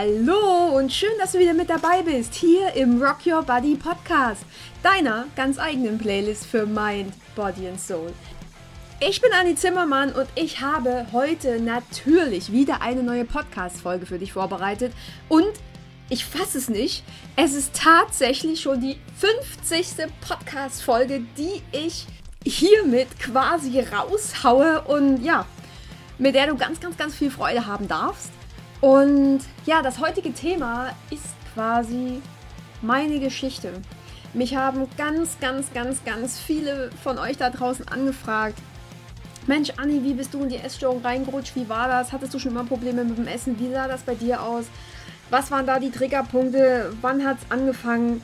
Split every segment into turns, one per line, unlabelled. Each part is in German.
Hallo und schön, dass du wieder mit dabei bist, hier im Rock Your Body Podcast, deiner ganz eigenen Playlist für Mind, Body and Soul. Ich bin Anni Zimmermann und ich habe heute natürlich wieder eine neue Podcast-Folge für dich vorbereitet und ich fasse es nicht, es ist tatsächlich schon die 50. Podcast-Folge, die ich hiermit quasi raushaue und ja, mit der du ganz, ganz, ganz viel Freude haben darfst. Und ja, das heutige Thema ist quasi meine Geschichte. Mich haben ganz, ganz, ganz, ganz viele von euch da draußen angefragt. Mensch, Anni, wie bist du in die Essstörung reingerutscht? Wie war das? Hattest du schon immer Probleme mit dem Essen? Wie sah das bei dir aus? Was waren da die Triggerpunkte? Wann hat es angefangen?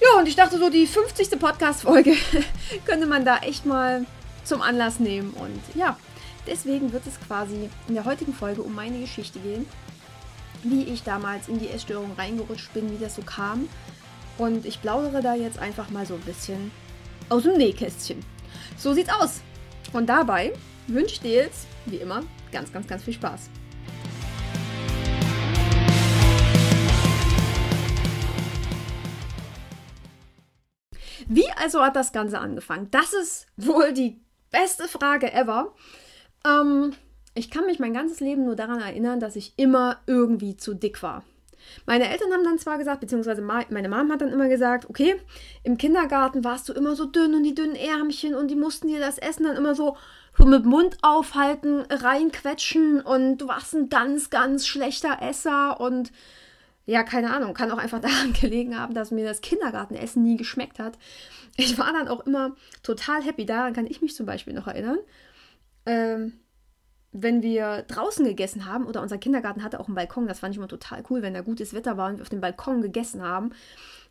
Ja, und ich dachte so, die 50. Podcast-Folge könnte man da echt mal zum Anlass nehmen. Und ja, Deswegen wird es quasi in der heutigen Folge um meine Geschichte gehen, wie ich damals in die Essstörung reingerutscht bin, wie das so kam. Und ich plaudere da jetzt einfach mal so ein bisschen aus dem Nähkästchen. So sieht's aus. Und dabei wünsche ich dir jetzt, wie immer, ganz, ganz, ganz viel Spaß. Wie also hat das Ganze angefangen? Das ist wohl die beste Frage ever. Ähm, ich kann mich mein ganzes Leben nur daran erinnern, dass ich immer irgendwie zu dick war. Meine Eltern haben dann zwar gesagt, beziehungsweise meine Mom hat dann immer gesagt, okay, im Kindergarten warst du immer so dünn und die dünnen Ärmchen und die mussten dir das Essen dann immer so, so mit Mund aufhalten, reinquetschen und du warst ein ganz, ganz schlechter Esser und ja, keine Ahnung, kann auch einfach daran gelegen haben, dass mir das Kindergartenessen nie geschmeckt hat. Ich war dann auch immer total happy, daran kann ich mich zum Beispiel noch erinnern ähm, wenn wir draußen gegessen haben, oder unser Kindergarten hatte auch einen Balkon, das fand ich immer total cool, wenn da gutes Wetter war und wir auf dem Balkon gegessen haben,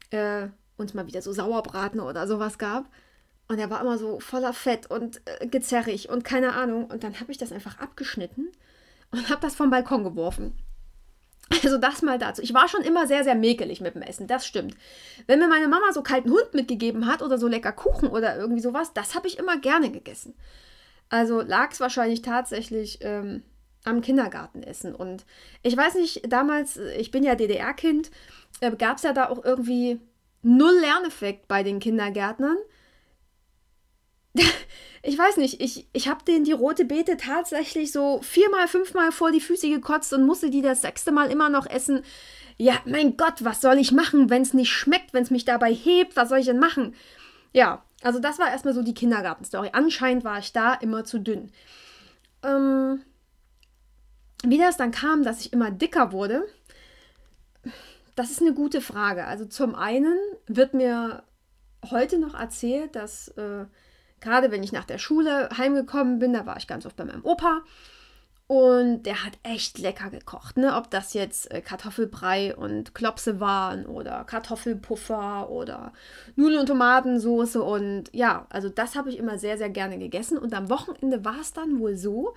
äh, uns mal wieder so Sauerbraten oder sowas gab. Und er war immer so voller Fett und äh, gezerrig und keine Ahnung. Und dann habe ich das einfach abgeschnitten und habe das vom Balkon geworfen. Also das mal dazu. Ich war schon immer sehr, sehr mäkelig mit dem Essen, das stimmt. Wenn mir meine Mama so kalten Hund mitgegeben hat oder so lecker Kuchen oder irgendwie sowas, das habe ich immer gerne gegessen. Also lag es wahrscheinlich tatsächlich ähm, am Kindergartenessen. Und ich weiß nicht, damals, ich bin ja DDR-Kind, äh, gab es ja da auch irgendwie null Lerneffekt bei den Kindergärtnern. ich weiß nicht, ich, ich habe denen die rote Beete tatsächlich so viermal, fünfmal vor die Füße gekotzt und musste die das sechste Mal immer noch essen. Ja, mein Gott, was soll ich machen, wenn es nicht schmeckt, wenn es mich dabei hebt? Was soll ich denn machen? Ja, also das war erstmal so die Kindergartenstory. Anscheinend war ich da immer zu dünn. Ähm, wie das dann kam, dass ich immer dicker wurde, das ist eine gute Frage. Also zum einen wird mir heute noch erzählt, dass äh, gerade wenn ich nach der Schule heimgekommen bin, da war ich ganz oft bei meinem Opa und der hat echt lecker gekocht, ne? Ob das jetzt äh, Kartoffelbrei und Klopse waren oder Kartoffelpuffer oder Nudeln und Tomatensoße und ja, also das habe ich immer sehr, sehr gerne gegessen. Und am Wochenende war es dann wohl so,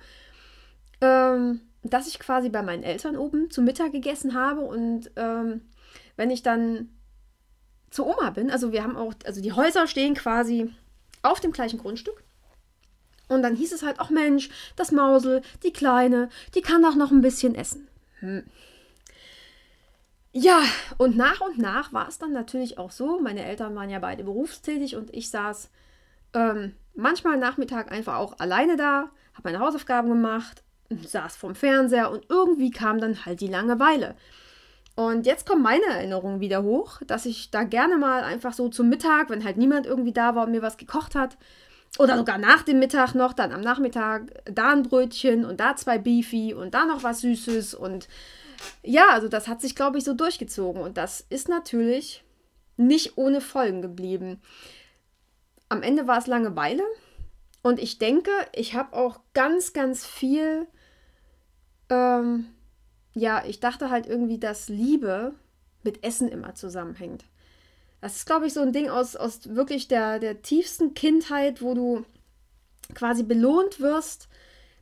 ähm, dass ich quasi bei meinen Eltern oben zu Mittag gegessen habe und ähm, wenn ich dann zur Oma bin, also wir haben auch, also die Häuser stehen quasi auf dem gleichen Grundstück. Und dann hieß es halt, ach Mensch, das Mausel, die Kleine, die kann doch noch ein bisschen essen. Hm. Ja, und nach und nach war es dann natürlich auch so. Meine Eltern waren ja beide berufstätig und ich saß ähm, manchmal Nachmittag einfach auch alleine da, habe meine Hausaufgaben gemacht, saß vorm Fernseher und irgendwie kam dann halt die Langeweile. Und jetzt kommen meine Erinnerungen wieder hoch, dass ich da gerne mal einfach so zum Mittag, wenn halt niemand irgendwie da war und mir was gekocht hat, oder sogar nach dem Mittag noch, dann am Nachmittag da ein Brötchen und da zwei Beefy und da noch was Süßes. Und ja, also das hat sich, glaube ich, so durchgezogen. Und das ist natürlich nicht ohne Folgen geblieben. Am Ende war es Langeweile. Und ich denke, ich habe auch ganz, ganz viel. Ähm, ja, ich dachte halt irgendwie, dass Liebe mit Essen immer zusammenhängt. Das ist, glaube ich, so ein Ding aus, aus wirklich der, der tiefsten Kindheit, wo du quasi belohnt wirst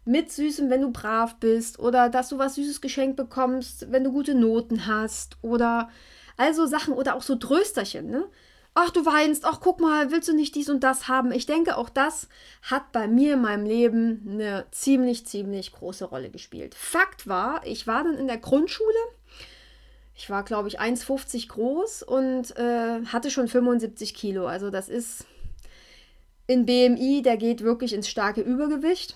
mit Süßem, wenn du brav bist oder dass du was Süßes geschenkt bekommst, wenn du gute Noten hast oder also Sachen oder auch so Trösterchen, ne? ach du weinst, ach guck mal, willst du nicht dies und das haben? Ich denke, auch das hat bei mir in meinem Leben eine ziemlich, ziemlich große Rolle gespielt. Fakt war, ich war dann in der Grundschule. Ich war, glaube ich, 1,50 groß und äh, hatte schon 75 Kilo. Also das ist in BMI, der geht wirklich ins starke Übergewicht.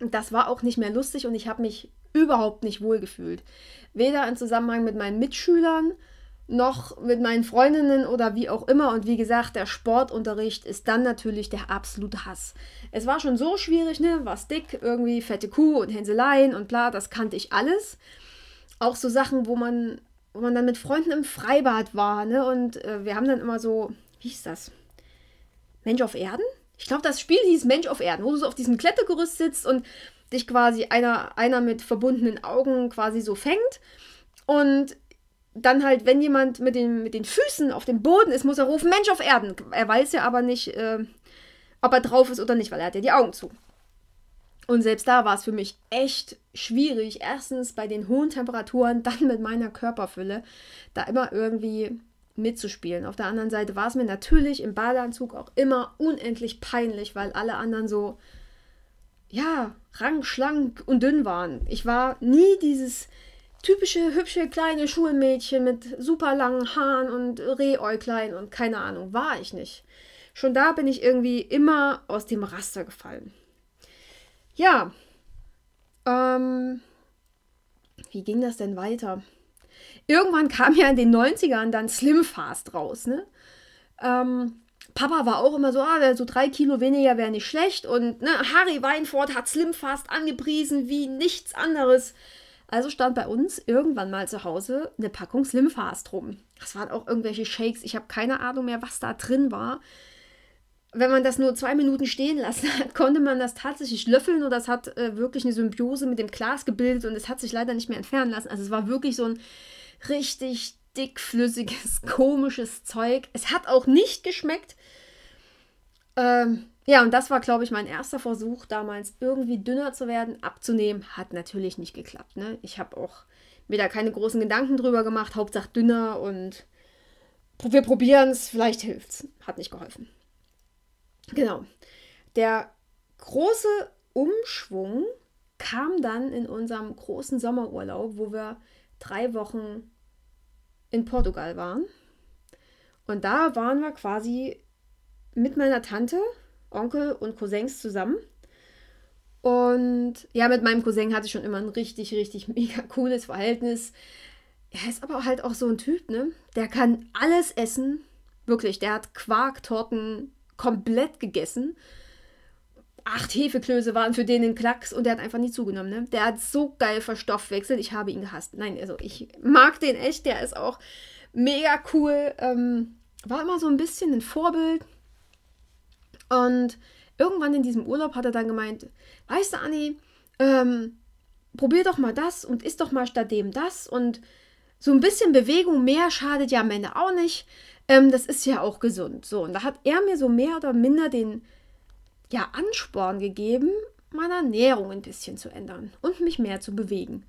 Das war auch nicht mehr lustig und ich habe mich überhaupt nicht wohl gefühlt. Weder im Zusammenhang mit meinen Mitschülern noch mit meinen Freundinnen oder wie auch immer. Und wie gesagt, der Sportunterricht ist dann natürlich der absolute Hass. Es war schon so schwierig, ne? Was dick, irgendwie fette Kuh und Hänseleien und bla, das kannte ich alles. Auch so Sachen, wo man, wo man dann mit Freunden im Freibad war, ne? Und äh, wir haben dann immer so, wie hieß das? Mensch auf Erden? Ich glaube, das Spiel hieß Mensch auf Erden, wo du so auf diesem Klettergerüst sitzt und dich quasi einer, einer mit verbundenen Augen quasi so fängt. Und dann halt, wenn jemand mit den, mit den Füßen auf dem Boden ist, muss er rufen, Mensch auf Erden. Er weiß ja aber nicht, äh, ob er drauf ist oder nicht, weil er hat ja die Augen zu. Und selbst da war es für mich echt schwierig, erstens bei den hohen Temperaturen, dann mit meiner Körperfülle, da immer irgendwie mitzuspielen. Auf der anderen Seite war es mir natürlich im Badeanzug auch immer unendlich peinlich, weil alle anderen so, ja, rang, schlank und dünn waren. Ich war nie dieses typische hübsche kleine Schulmädchen mit super langen Haaren und Rehäuglein und keine Ahnung, war ich nicht. Schon da bin ich irgendwie immer aus dem Raster gefallen. Ja, ähm, wie ging das denn weiter? Irgendwann kam ja in den 90ern dann Slim Fast raus, ne? Ähm, Papa war auch immer so, ah, so drei Kilo weniger wäre nicht schlecht. Und ne, Harry Weinfurt hat Slim Fast angepriesen wie nichts anderes. Also stand bei uns irgendwann mal zu Hause eine Packung Slim Fast rum. Das waren auch irgendwelche Shakes. Ich habe keine Ahnung mehr, was da drin war. Wenn man das nur zwei Minuten stehen lassen hat, konnte man das tatsächlich löffeln oder es hat äh, wirklich eine Symbiose mit dem Glas gebildet und es hat sich leider nicht mehr entfernen lassen. Also es war wirklich so ein richtig dickflüssiges, komisches Zeug. Es hat auch nicht geschmeckt. Ähm, ja, und das war, glaube ich, mein erster Versuch damals, irgendwie dünner zu werden, abzunehmen. Hat natürlich nicht geklappt. Ne? Ich habe auch mir da keine großen Gedanken drüber gemacht. Hauptsache dünner und wir probieren es, vielleicht hilft es. Hat nicht geholfen. Genau. Der große Umschwung kam dann in unserem großen Sommerurlaub, wo wir drei Wochen in Portugal waren. Und da waren wir quasi mit meiner Tante, Onkel und Cousins zusammen. Und ja, mit meinem Cousin hatte ich schon immer ein richtig, richtig mega cooles Verhältnis. Er ist aber halt auch so ein Typ, ne? Der kann alles essen. Wirklich, der hat Quarktorten komplett gegessen acht Hefeklöße waren für den ein Klacks und der hat einfach nie zugenommen. Ne? Der hat so geil verstoffwechselt. Ich habe ihn gehasst. Nein, also ich mag den echt. Der ist auch mega cool. Ähm, war immer so ein bisschen ein Vorbild. Und irgendwann in diesem Urlaub hat er dann gemeint, weißt du, Anni, ähm, probier doch mal das und isst doch mal statt dem das. Und so ein bisschen Bewegung mehr schadet ja am Ende auch nicht. Ähm, das ist ja auch gesund. So, und da hat er mir so mehr oder minder den ja, Ansporn gegeben, meine Ernährung ein bisschen zu ändern und mich mehr zu bewegen.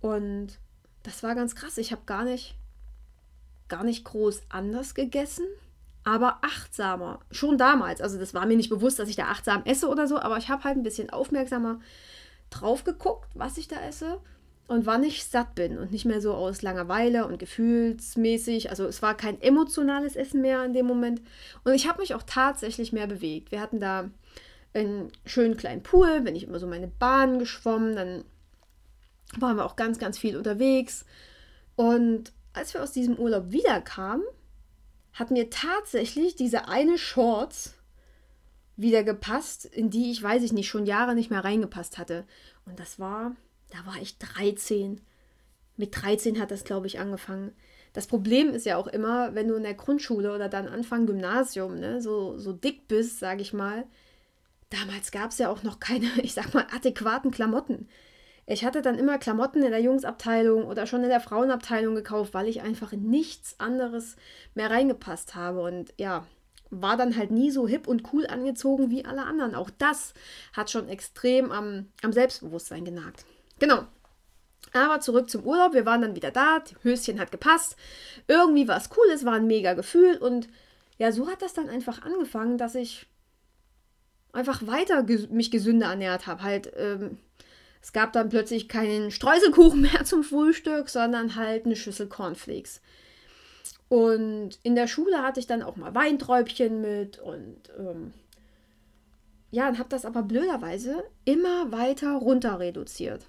Und das war ganz krass. Ich habe gar nicht, gar nicht groß anders gegessen, aber achtsamer. Schon damals. Also das war mir nicht bewusst, dass ich da achtsam esse oder so, aber ich habe halt ein bisschen aufmerksamer drauf geguckt, was ich da esse und wann ich satt bin und nicht mehr so aus Langeweile und gefühlsmäßig. Also es war kein emotionales Essen mehr in dem Moment. Und ich habe mich auch tatsächlich mehr bewegt. Wir hatten da einen schönen kleinen Pool, bin ich immer so meine Bahn geschwommen, dann waren wir auch ganz, ganz viel unterwegs. Und als wir aus diesem Urlaub wiederkamen, hat mir tatsächlich diese eine Shorts wieder gepasst, in die ich, weiß ich nicht, schon Jahre nicht mehr reingepasst hatte. Und das war da war ich 13. Mit 13 hat das, glaube ich, angefangen. Das Problem ist ja auch immer, wenn du in der Grundschule oder dann Anfang Gymnasium ne, so, so dick bist, sage ich mal. Damals gab es ja auch noch keine, ich sag mal, adäquaten Klamotten. Ich hatte dann immer Klamotten in der Jungsabteilung oder schon in der Frauenabteilung gekauft, weil ich einfach in nichts anderes mehr reingepasst habe. Und ja, war dann halt nie so hip und cool angezogen wie alle anderen. Auch das hat schon extrem am, am Selbstbewusstsein genagt. Genau. Aber zurück zum Urlaub, wir waren dann wieder da, die Höschen hat gepasst. Irgendwie war es cool, es war ein mega Gefühl und ja, so hat das dann einfach angefangen, dass ich einfach weiter ges mich gesünder ernährt habe. Halt, ähm, es gab dann plötzlich keinen Streuselkuchen mehr zum Frühstück, sondern halt eine Schüssel Cornflakes. Und in der Schule hatte ich dann auch mal Weinträubchen mit und ähm, ja, und habe das aber blöderweise immer weiter runter reduziert.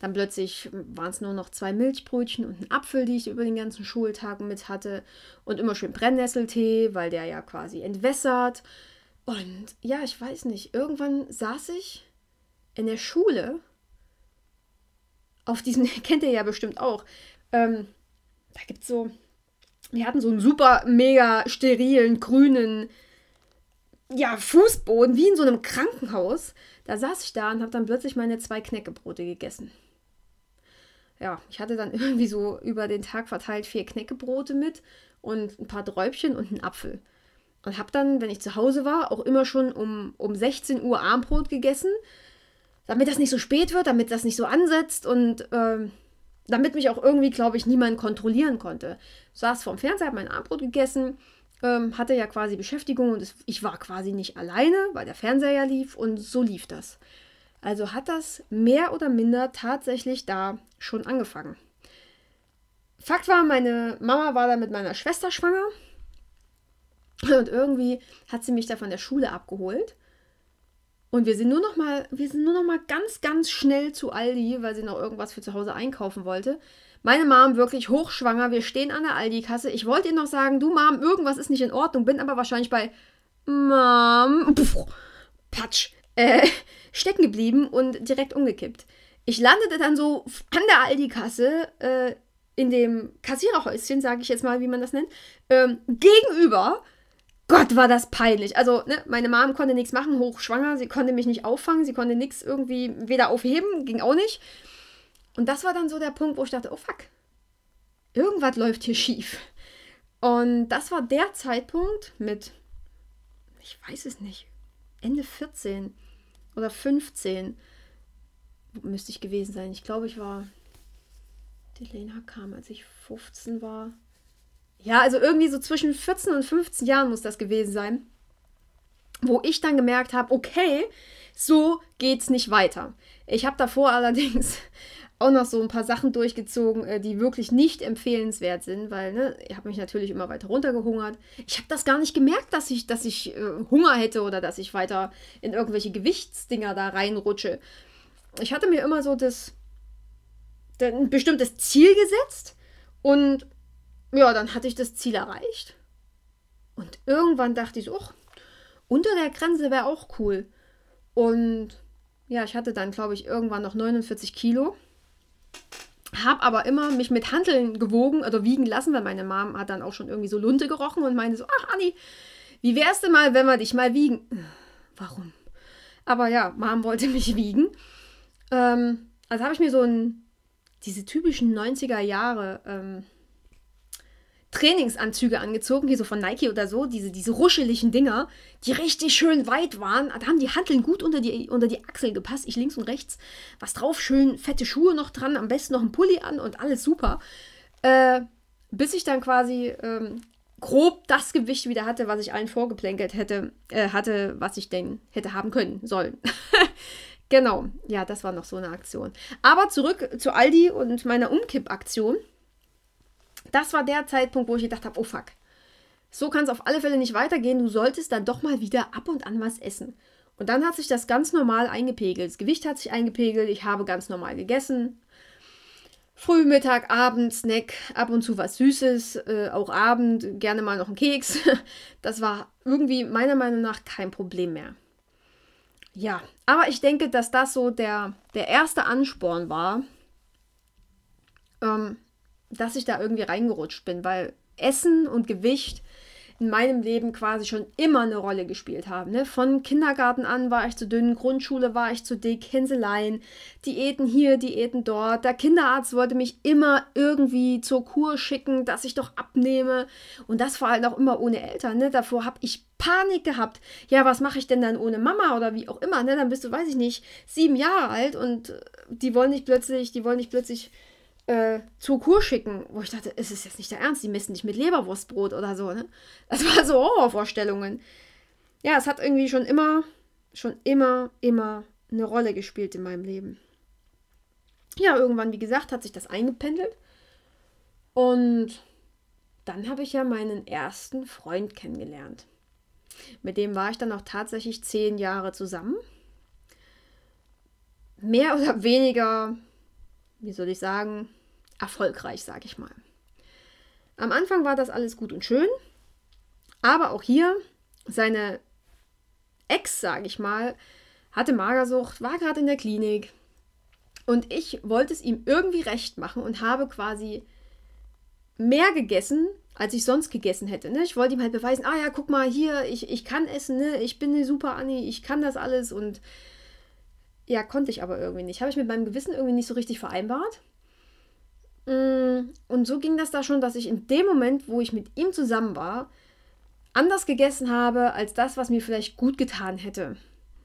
Dann plötzlich waren es nur noch zwei Milchbrötchen und ein Apfel, die ich über den ganzen Schultag mit hatte. Und immer schön Brennnesseltee, weil der ja quasi entwässert. Und ja, ich weiß nicht, irgendwann saß ich in der Schule auf diesem, kennt ihr ja bestimmt auch, ähm, da gibt es so, wir hatten so einen super, mega sterilen, grünen, ja, Fußboden, wie in so einem Krankenhaus. Da saß ich da und habe dann plötzlich meine zwei Knäckebrote gegessen. Ja, ich hatte dann irgendwie so über den Tag verteilt vier Knäckebrote mit und ein paar Dräubchen und einen Apfel. Und habe dann, wenn ich zu Hause war, auch immer schon um, um 16 Uhr Armbrot gegessen, damit das nicht so spät wird, damit das nicht so ansetzt und äh, damit mich auch irgendwie, glaube ich, niemand kontrollieren konnte. Saß vorm Fernseher, habe mein Abendbrot gegessen, ähm, hatte ja quasi Beschäftigung und es, ich war quasi nicht alleine, weil der Fernseher ja lief und so lief das. Also hat das mehr oder minder tatsächlich da schon angefangen. Fakt war, meine Mama war da mit meiner Schwester schwanger und irgendwie hat sie mich da von der Schule abgeholt. Und wir sind nur noch mal, wir sind nur noch mal ganz, ganz schnell zu Aldi, weil sie noch irgendwas für zu Hause einkaufen wollte. Meine Mom wirklich hochschwanger. Wir stehen an der Aldi-Kasse. Ich wollte ihr noch sagen, du Mom, irgendwas ist nicht in Ordnung. Bin aber wahrscheinlich bei Mom, pf, Patsch, äh, stecken geblieben und direkt umgekippt. Ich landete dann so an der Aldi-Kasse, äh, in dem Kassiererhäuschen, sage ich jetzt mal, wie man das nennt, ähm, gegenüber Gott, war das peinlich. Also, ne, meine Mom konnte nichts machen, hochschwanger, sie konnte mich nicht auffangen, sie konnte nichts irgendwie weder aufheben, ging auch nicht. Und das war dann so der Punkt, wo ich dachte, oh fuck, irgendwas läuft hier schief. Und das war der Zeitpunkt mit, ich weiß es nicht, Ende 14 oder 15 müsste ich gewesen sein. Ich glaube, ich war, die Lena kam, als ich 15 war. Ja, also irgendwie so zwischen 14 und 15 Jahren muss das gewesen sein, wo ich dann gemerkt habe, okay, so geht's nicht weiter. Ich habe davor allerdings auch noch so ein paar Sachen durchgezogen, äh, die wirklich nicht empfehlenswert sind, weil ne, ich habe mich natürlich immer weiter runtergehungert. Ich habe das gar nicht gemerkt, dass ich, dass ich äh, Hunger hätte oder dass ich weiter in irgendwelche Gewichtsdinger da reinrutsche. Ich hatte mir immer so das, ein bestimmtes Ziel gesetzt und ja, dann hatte ich das Ziel erreicht. Und irgendwann dachte ich, oh, unter der Grenze wäre auch cool. Und ja, ich hatte dann, glaube ich, irgendwann noch 49 Kilo. Hab aber immer mich mit Handeln gewogen oder wiegen lassen, weil meine Mom hat dann auch schon irgendwie so Lunte gerochen und meinte so, ach Anni, wie wär's denn mal, wenn wir dich mal wiegen? Warum? Aber ja, Mom wollte mich wiegen. Ähm, also habe ich mir so ein, diese typischen 90er Jahre ähm, Trainingsanzüge angezogen, hier so von Nike oder so, diese, diese ruscheligen Dinger, die richtig schön weit waren. Da haben die Hanteln gut unter die, unter die Achsel gepasst, ich links und rechts, was drauf, schön fette Schuhe noch dran, am besten noch ein Pulli an und alles super. Äh, bis ich dann quasi ähm, grob das Gewicht wieder hatte, was ich allen vorgeplänkelt hätte, äh, hatte, was ich denn hätte haben können, sollen. genau, ja, das war noch so eine Aktion. Aber zurück zu Aldi und meiner Umkipp-Aktion das war der Zeitpunkt, wo ich gedacht habe, oh fuck. So kann es auf alle Fälle nicht weitergehen. Du solltest dann doch mal wieder ab und an was essen. Und dann hat sich das ganz normal eingepegelt. Das Gewicht hat sich eingepegelt. Ich habe ganz normal gegessen. Früh, Mittag, Abend, Snack, ab und zu was Süßes, äh, auch Abend, gerne mal noch ein Keks. Das war irgendwie meiner Meinung nach kein Problem mehr. Ja, aber ich denke, dass das so der, der erste Ansporn war, ähm, dass ich da irgendwie reingerutscht bin, weil Essen und Gewicht in meinem Leben quasi schon immer eine Rolle gespielt haben. Ne? Von Kindergarten an war ich zu dünn, Grundschule war ich zu dick, Hinseleien, Diäten hier, Diäten dort. Der Kinderarzt wollte mich immer irgendwie zur Kur schicken, dass ich doch abnehme. Und das vor allem auch immer ohne Eltern. Ne? Davor habe ich Panik gehabt. Ja, was mache ich denn dann ohne Mama oder wie auch immer? Ne? Dann bist du, weiß ich nicht, sieben Jahre alt und die wollen nicht plötzlich, die wollen nicht plötzlich äh, zur Kur schicken, wo ich dachte, es ist jetzt nicht der Ernst, die messen nicht mit Leberwurstbrot oder so, ne? Das war so Horrorvorstellungen. Ja, es hat irgendwie schon immer, schon immer, immer eine Rolle gespielt in meinem Leben. Ja, irgendwann, wie gesagt, hat sich das eingependelt. Und dann habe ich ja meinen ersten Freund kennengelernt. Mit dem war ich dann auch tatsächlich zehn Jahre zusammen. Mehr oder weniger wie soll ich sagen, erfolgreich, sage ich mal. Am Anfang war das alles gut und schön, aber auch hier seine Ex, sage ich mal, hatte Magersucht, war gerade in der Klinik und ich wollte es ihm irgendwie recht machen und habe quasi mehr gegessen, als ich sonst gegessen hätte. Ne? Ich wollte ihm halt beweisen, ah ja, guck mal hier, ich, ich kann essen, ne? ich bin eine super Annie, ich kann das alles und ja, konnte ich aber irgendwie nicht. Habe ich mit meinem Gewissen irgendwie nicht so richtig vereinbart. Mm, und so ging das da schon, dass ich in dem Moment, wo ich mit ihm zusammen war, anders gegessen habe als das, was mir vielleicht gut getan hätte.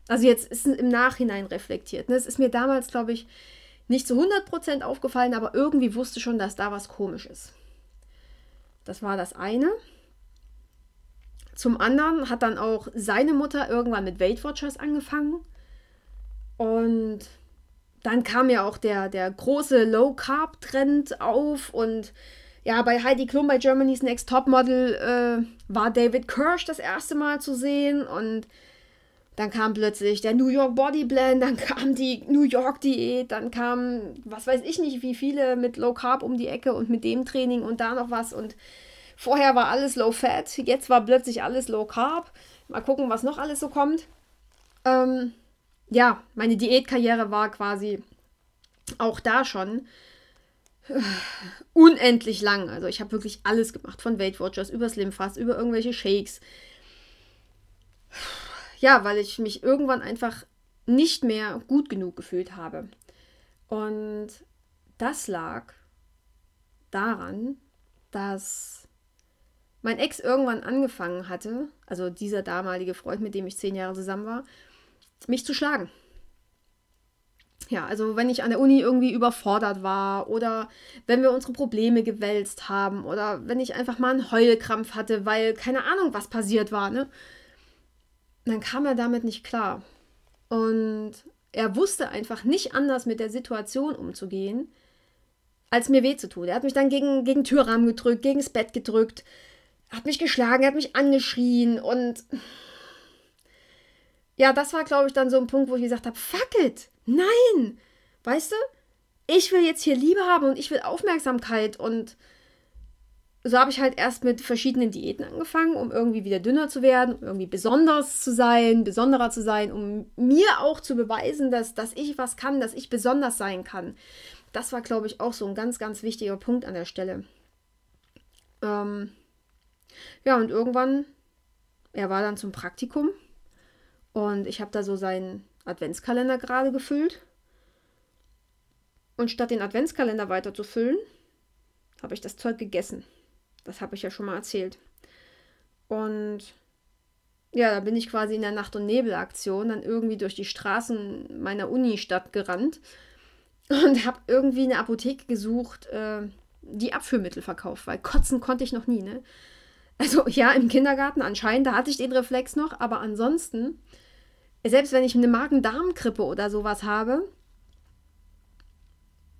Also jetzt ist es im Nachhinein reflektiert. Ne? Es ist mir damals, glaube ich, nicht zu 100% aufgefallen, aber irgendwie wusste schon, dass da was komisch ist. Das war das eine. Zum anderen hat dann auch seine Mutter irgendwann mit Weight Watchers angefangen. Und dann kam ja auch der, der große Low-Carb-Trend auf und ja, bei Heidi Klum bei Germany's Next Topmodel äh, war David Kirsch das erste Mal zu sehen und dann kam plötzlich der New York Body Blend, dann kam die New York Diät, dann kam, was weiß ich nicht, wie viele mit Low Carb um die Ecke und mit dem Training und da noch was und vorher war alles Low Fat, jetzt war plötzlich alles Low Carb. Mal gucken, was noch alles so kommt. Ähm, ja, meine Diätkarriere war quasi auch da schon unendlich lang. Also ich habe wirklich alles gemacht, von Weight Watchers über Slim Fast, über irgendwelche Shakes. Ja, weil ich mich irgendwann einfach nicht mehr gut genug gefühlt habe. Und das lag daran, dass mein Ex irgendwann angefangen hatte, also dieser damalige Freund, mit dem ich zehn Jahre zusammen war, mich zu schlagen. Ja, also wenn ich an der Uni irgendwie überfordert war oder wenn wir unsere Probleme gewälzt haben oder wenn ich einfach mal einen Heulkrampf hatte, weil keine Ahnung, was passiert war, ne? Dann kam er damit nicht klar. Und er wusste einfach nicht anders mit der Situation umzugehen, als mir weh zu tun. Er hat mich dann gegen, gegen Türrahmen gedrückt, gegen das Bett gedrückt, hat mich geschlagen, er hat mich angeschrien und ja, das war, glaube ich, dann so ein Punkt, wo ich gesagt habe, fuck it, nein, weißt du, ich will jetzt hier Liebe haben und ich will Aufmerksamkeit und so habe ich halt erst mit verschiedenen Diäten angefangen, um irgendwie wieder dünner zu werden, um irgendwie besonders zu sein, besonderer zu sein, um mir auch zu beweisen, dass, dass ich was kann, dass ich besonders sein kann. Das war, glaube ich, auch so ein ganz, ganz wichtiger Punkt an der Stelle. Ähm, ja, und irgendwann, er war dann zum Praktikum und ich habe da so seinen Adventskalender gerade gefüllt. Und statt den Adventskalender weiter zu füllen, habe ich das Zeug gegessen. Das habe ich ja schon mal erzählt. Und ja, da bin ich quasi in der Nacht- und Nebelaktion dann irgendwie durch die Straßen meiner Unistadt gerannt und habe irgendwie eine Apotheke gesucht, äh, die Abführmittel verkauft, weil kotzen konnte ich noch nie, ne? Also ja, im Kindergarten anscheinend, da hatte ich den Reflex noch, aber ansonsten selbst wenn ich eine Magen-Darm-Grippe oder sowas habe,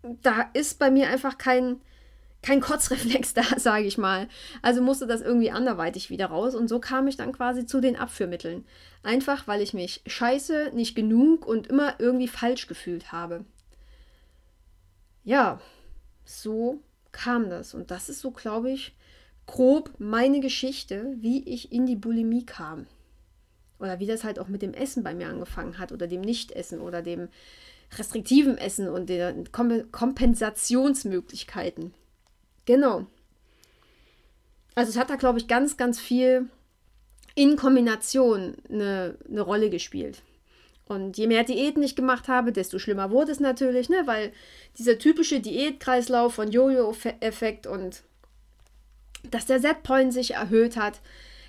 da ist bei mir einfach kein, kein Kotzreflex da, sage ich mal. Also musste das irgendwie anderweitig wieder raus und so kam ich dann quasi zu den Abführmitteln. Einfach weil ich mich scheiße, nicht genug und immer irgendwie falsch gefühlt habe. Ja, so kam das und das ist so, glaube ich, grob meine Geschichte, wie ich in die Bulimie kam. Oder wie das halt auch mit dem Essen bei mir angefangen hat oder dem Nichtessen oder dem restriktiven Essen und den Kompensationsmöglichkeiten. Genau. Also es hat da, glaube ich, ganz, ganz viel in Kombination eine, eine Rolle gespielt. Und je mehr Diäten ich gemacht habe, desto schlimmer wurde es natürlich, ne? weil dieser typische Diätkreislauf von Jojo-Effekt und dass der Setpoint sich erhöht hat.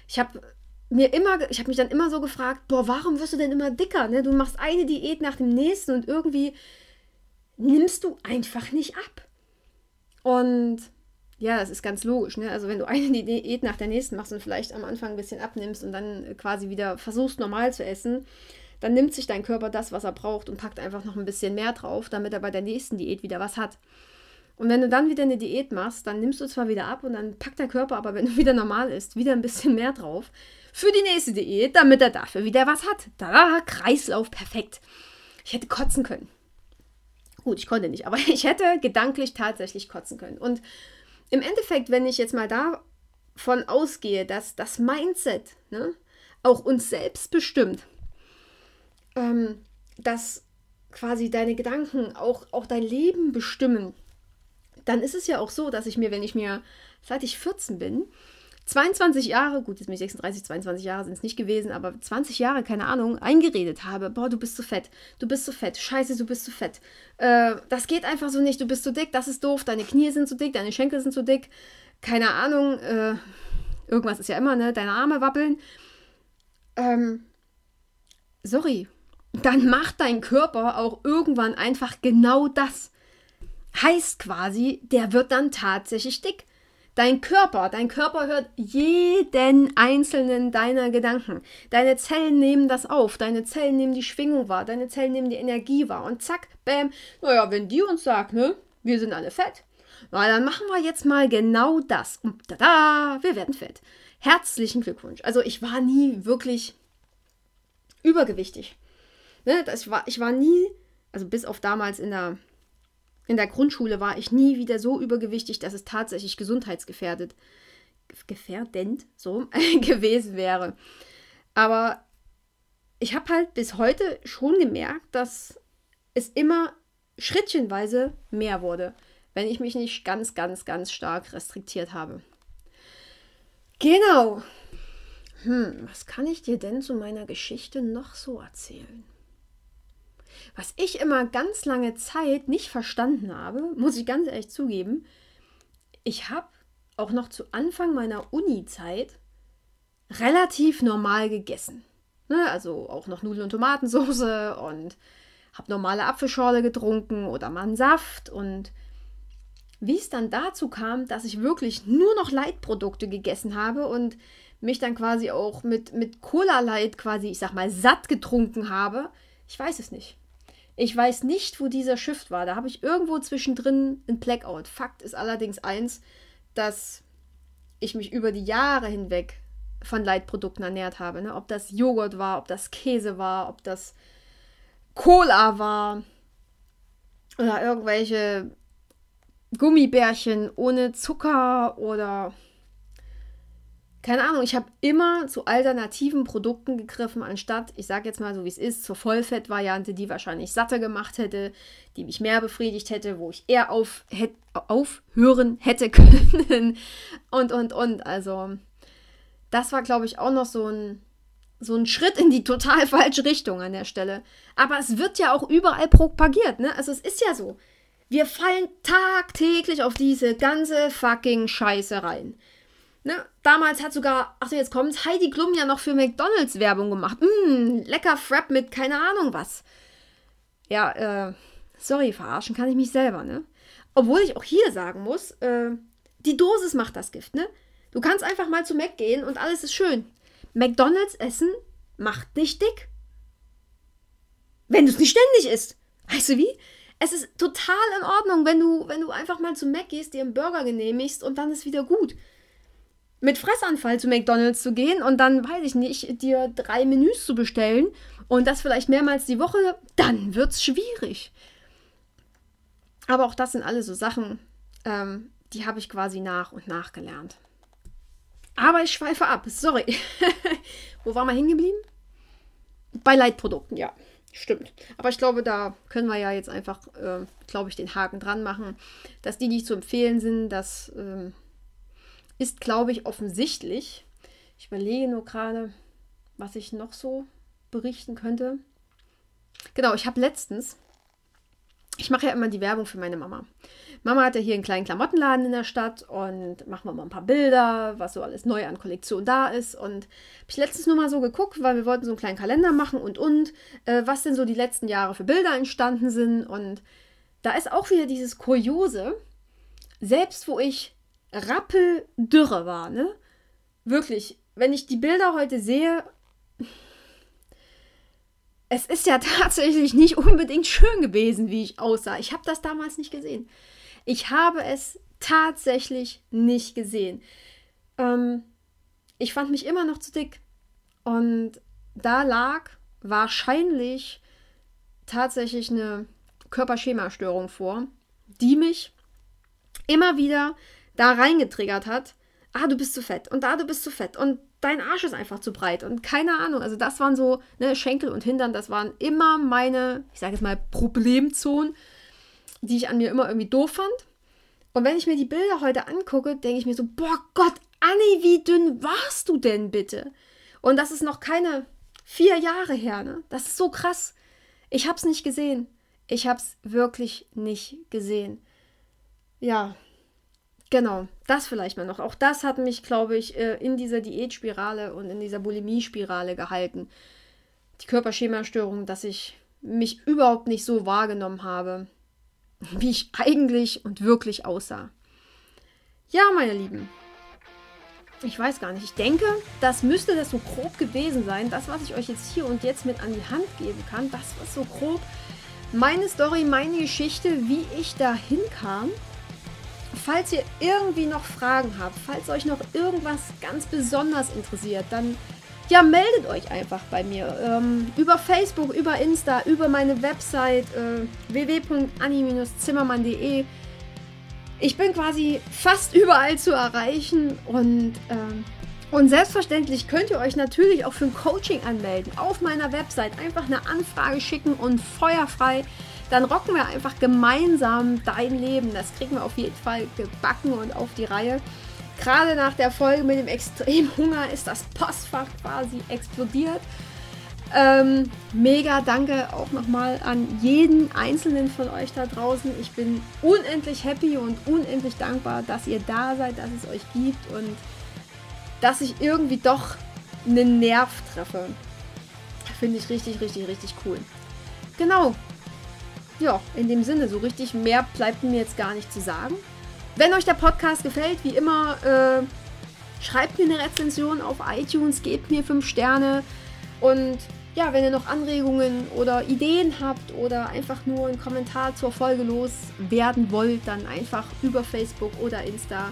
Ich habe mir immer, ich habe mich dann immer so gefragt, boah, warum wirst du denn immer dicker? Ne? Du machst eine Diät nach dem nächsten und irgendwie nimmst du einfach nicht ab. Und ja, das ist ganz logisch. Ne? Also wenn du eine Diät nach der nächsten machst und vielleicht am Anfang ein bisschen abnimmst und dann quasi wieder versuchst normal zu essen, dann nimmt sich dein Körper das, was er braucht und packt einfach noch ein bisschen mehr drauf, damit er bei der nächsten Diät wieder was hat. Und wenn du dann wieder eine Diät machst, dann nimmst du zwar wieder ab und dann packt der Körper aber, wenn du wieder normal isst, wieder ein bisschen mehr drauf für die nächste Diät, damit er dafür wieder was hat. Da, Kreislauf, perfekt. Ich hätte kotzen können. Gut, ich konnte nicht, aber ich hätte gedanklich tatsächlich kotzen können. Und im Endeffekt, wenn ich jetzt mal davon ausgehe, dass das Mindset ne, auch uns selbst bestimmt, ähm, dass quasi deine Gedanken auch, auch dein Leben bestimmen, dann ist es ja auch so, dass ich mir, wenn ich mir, seit ich 14 bin, 22 Jahre, gut, jetzt bin ich 36, 22 Jahre sind es nicht gewesen, aber 20 Jahre, keine Ahnung, eingeredet habe, boah, du bist zu fett, du bist zu fett, scheiße, du bist zu fett. Äh, das geht einfach so nicht, du bist zu dick, das ist doof, deine Knie sind zu dick, deine Schenkel sind zu dick, keine Ahnung, äh, irgendwas ist ja immer, ne, deine Arme wappeln. Ähm, sorry, dann macht dein Körper auch irgendwann einfach genau das. Heißt quasi, der wird dann tatsächlich dick. Dein Körper, dein Körper hört jeden einzelnen deiner Gedanken. Deine Zellen nehmen das auf, deine Zellen nehmen die Schwingung wahr, deine Zellen nehmen die Energie wahr und zack, bam. Naja, wenn die uns sagt, ne, wir sind alle fett, na, dann machen wir jetzt mal genau das. Und tada, wir werden fett. Herzlichen Glückwunsch. Also ich war nie wirklich übergewichtig. Ne, das war, ich war nie, also bis auf damals in der, in der Grundschule war ich nie wieder so übergewichtig, dass es tatsächlich gesundheitsgefährdet, gefährdend so gewesen wäre. Aber ich habe halt bis heute schon gemerkt, dass es immer schrittchenweise mehr wurde, wenn ich mich nicht ganz, ganz, ganz stark restriktiert habe. Genau. Hm, was kann ich dir denn zu meiner Geschichte noch so erzählen? Was ich immer ganz lange Zeit nicht verstanden habe, muss ich ganz ehrlich zugeben, ich habe auch noch zu Anfang meiner Uni-Zeit relativ normal gegessen. Ne? Also auch noch Nudeln und Tomatensauce und habe normale Apfelschorle getrunken oder mal einen Saft. Und wie es dann dazu kam, dass ich wirklich nur noch Leitprodukte gegessen habe und mich dann quasi auch mit, mit Cola Light quasi, ich sag mal, satt getrunken habe, ich weiß es nicht. Ich weiß nicht, wo dieser Shift war. Da habe ich irgendwo zwischendrin ein Blackout. Fakt ist allerdings eins, dass ich mich über die Jahre hinweg von Leitprodukten ernährt habe. Ne? Ob das Joghurt war, ob das Käse war, ob das Cola war oder irgendwelche Gummibärchen ohne Zucker oder keine Ahnung, ich habe immer zu alternativen Produkten gegriffen, anstatt, ich sage jetzt mal so wie es ist, zur Vollfettvariante, die wahrscheinlich satter gemacht hätte, die mich mehr befriedigt hätte, wo ich eher auf, hätt, aufhören hätte können und, und, und. Also, das war, glaube ich, auch noch so ein, so ein Schritt in die total falsche Richtung an der Stelle. Aber es wird ja auch überall propagiert, ne? Also, es ist ja so. Wir fallen tagtäglich auf diese ganze fucking Scheiße rein. Ne? Damals hat sogar, ach so, jetzt kommt's, Heidi Klum ja noch für McDonalds Werbung gemacht. Mmm, lecker Frap mit keine Ahnung was. Ja, äh, sorry, verarschen kann ich mich selber, ne? Obwohl ich auch hier sagen muss, äh, die Dosis macht das Gift, ne? Du kannst einfach mal zu Mac gehen und alles ist schön. McDonalds Essen macht nicht dick. Wenn du es nicht ständig isst. Weißt du wie? Es ist total in Ordnung, wenn du, wenn du einfach mal zu Mac gehst, dir einen Burger genehmigst und dann ist wieder gut mit Fressanfall zu McDonalds zu gehen und dann, weiß ich nicht, dir drei Menüs zu bestellen und das vielleicht mehrmals die Woche, dann wird es schwierig. Aber auch das sind alle so Sachen, ähm, die habe ich quasi nach und nach gelernt. Aber ich schweife ab, sorry. Wo waren wir hingeblieben? Bei Leitprodukten, ja, stimmt. Aber ich glaube, da können wir ja jetzt einfach, äh, glaube ich, den Haken dran machen, dass die nicht zu empfehlen sind, dass. Ähm, ist, glaube ich, offensichtlich. Ich überlege nur gerade, was ich noch so berichten könnte. Genau, ich habe letztens, ich mache ja immer die Werbung für meine Mama. Mama hat ja hier einen kleinen Klamottenladen in der Stadt und machen wir mal ein paar Bilder, was so alles neu an Kollektion da ist. Und habe ich letztens nur mal so geguckt, weil wir wollten so einen kleinen Kalender machen und und, äh, was denn so die letzten Jahre für Bilder entstanden sind. Und da ist auch wieder dieses Kuriose, selbst wo ich rappeldürre war, ne? Wirklich, wenn ich die Bilder heute sehe, es ist ja tatsächlich nicht unbedingt schön gewesen, wie ich aussah. Ich habe das damals nicht gesehen. Ich habe es tatsächlich nicht gesehen. Ähm, ich fand mich immer noch zu dick. Und da lag wahrscheinlich tatsächlich eine Körperschemastörung vor, die mich immer wieder da reingetriggert hat. Ah, du bist zu fett und da, du bist zu fett und dein Arsch ist einfach zu breit und keine Ahnung. Also das waren so ne, Schenkel und Hintern, das waren immer meine, ich sage jetzt mal Problemzonen, die ich an mir immer irgendwie doof fand. Und wenn ich mir die Bilder heute angucke, denke ich mir so, boah Gott, Anni, wie dünn warst du denn bitte? Und das ist noch keine vier Jahre her, ne? Das ist so krass. Ich hab's nicht gesehen. Ich hab's wirklich nicht gesehen. Ja, genau. Das vielleicht mal noch. Auch das hat mich, glaube ich, äh, in dieser Diätspirale und in dieser Bulimie-Spirale gehalten. Die Körperschemastörung, dass ich mich überhaupt nicht so wahrgenommen habe, wie ich eigentlich und wirklich aussah. Ja, meine Lieben. Ich weiß gar nicht. Ich denke, das müsste das so grob gewesen sein. Das, was ich euch jetzt hier und jetzt mit an die Hand geben kann, das war so grob meine Story, meine Geschichte, wie ich da hinkam. Falls ihr irgendwie noch Fragen habt, falls euch noch irgendwas ganz besonders interessiert, dann ja, meldet euch einfach bei mir. Ähm, über Facebook, über Insta, über meine Website äh, www.anni-zimmermann.de. Ich bin quasi fast überall zu erreichen und, ähm, und selbstverständlich könnt ihr euch natürlich auch für ein Coaching anmelden. Auf meiner Website einfach eine Anfrage schicken und feuerfrei. Dann rocken wir einfach gemeinsam dein Leben. Das kriegen wir auf jeden Fall gebacken und auf die Reihe. Gerade nach der Folge mit dem Extremhunger ist das Postfach quasi explodiert. Ähm, mega danke auch nochmal an jeden einzelnen von euch da draußen. Ich bin unendlich happy und unendlich dankbar, dass ihr da seid, dass es euch gibt und dass ich irgendwie doch einen Nerv treffe. Finde ich richtig, richtig, richtig cool. Genau. Ja, in dem Sinne, so richtig mehr bleibt mir jetzt gar nicht zu sagen. Wenn euch der Podcast gefällt, wie immer, äh, schreibt mir eine Rezension auf iTunes, gebt mir 5 Sterne. Und ja, wenn ihr noch Anregungen oder Ideen habt oder einfach nur einen Kommentar zur Folge loswerden wollt, dann einfach über Facebook oder Insta.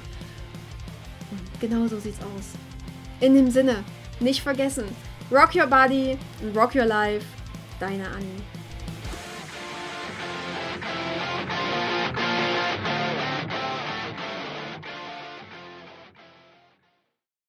Und genau so sieht's aus. In dem Sinne, nicht vergessen, rock your body and rock your life. Deine Annie.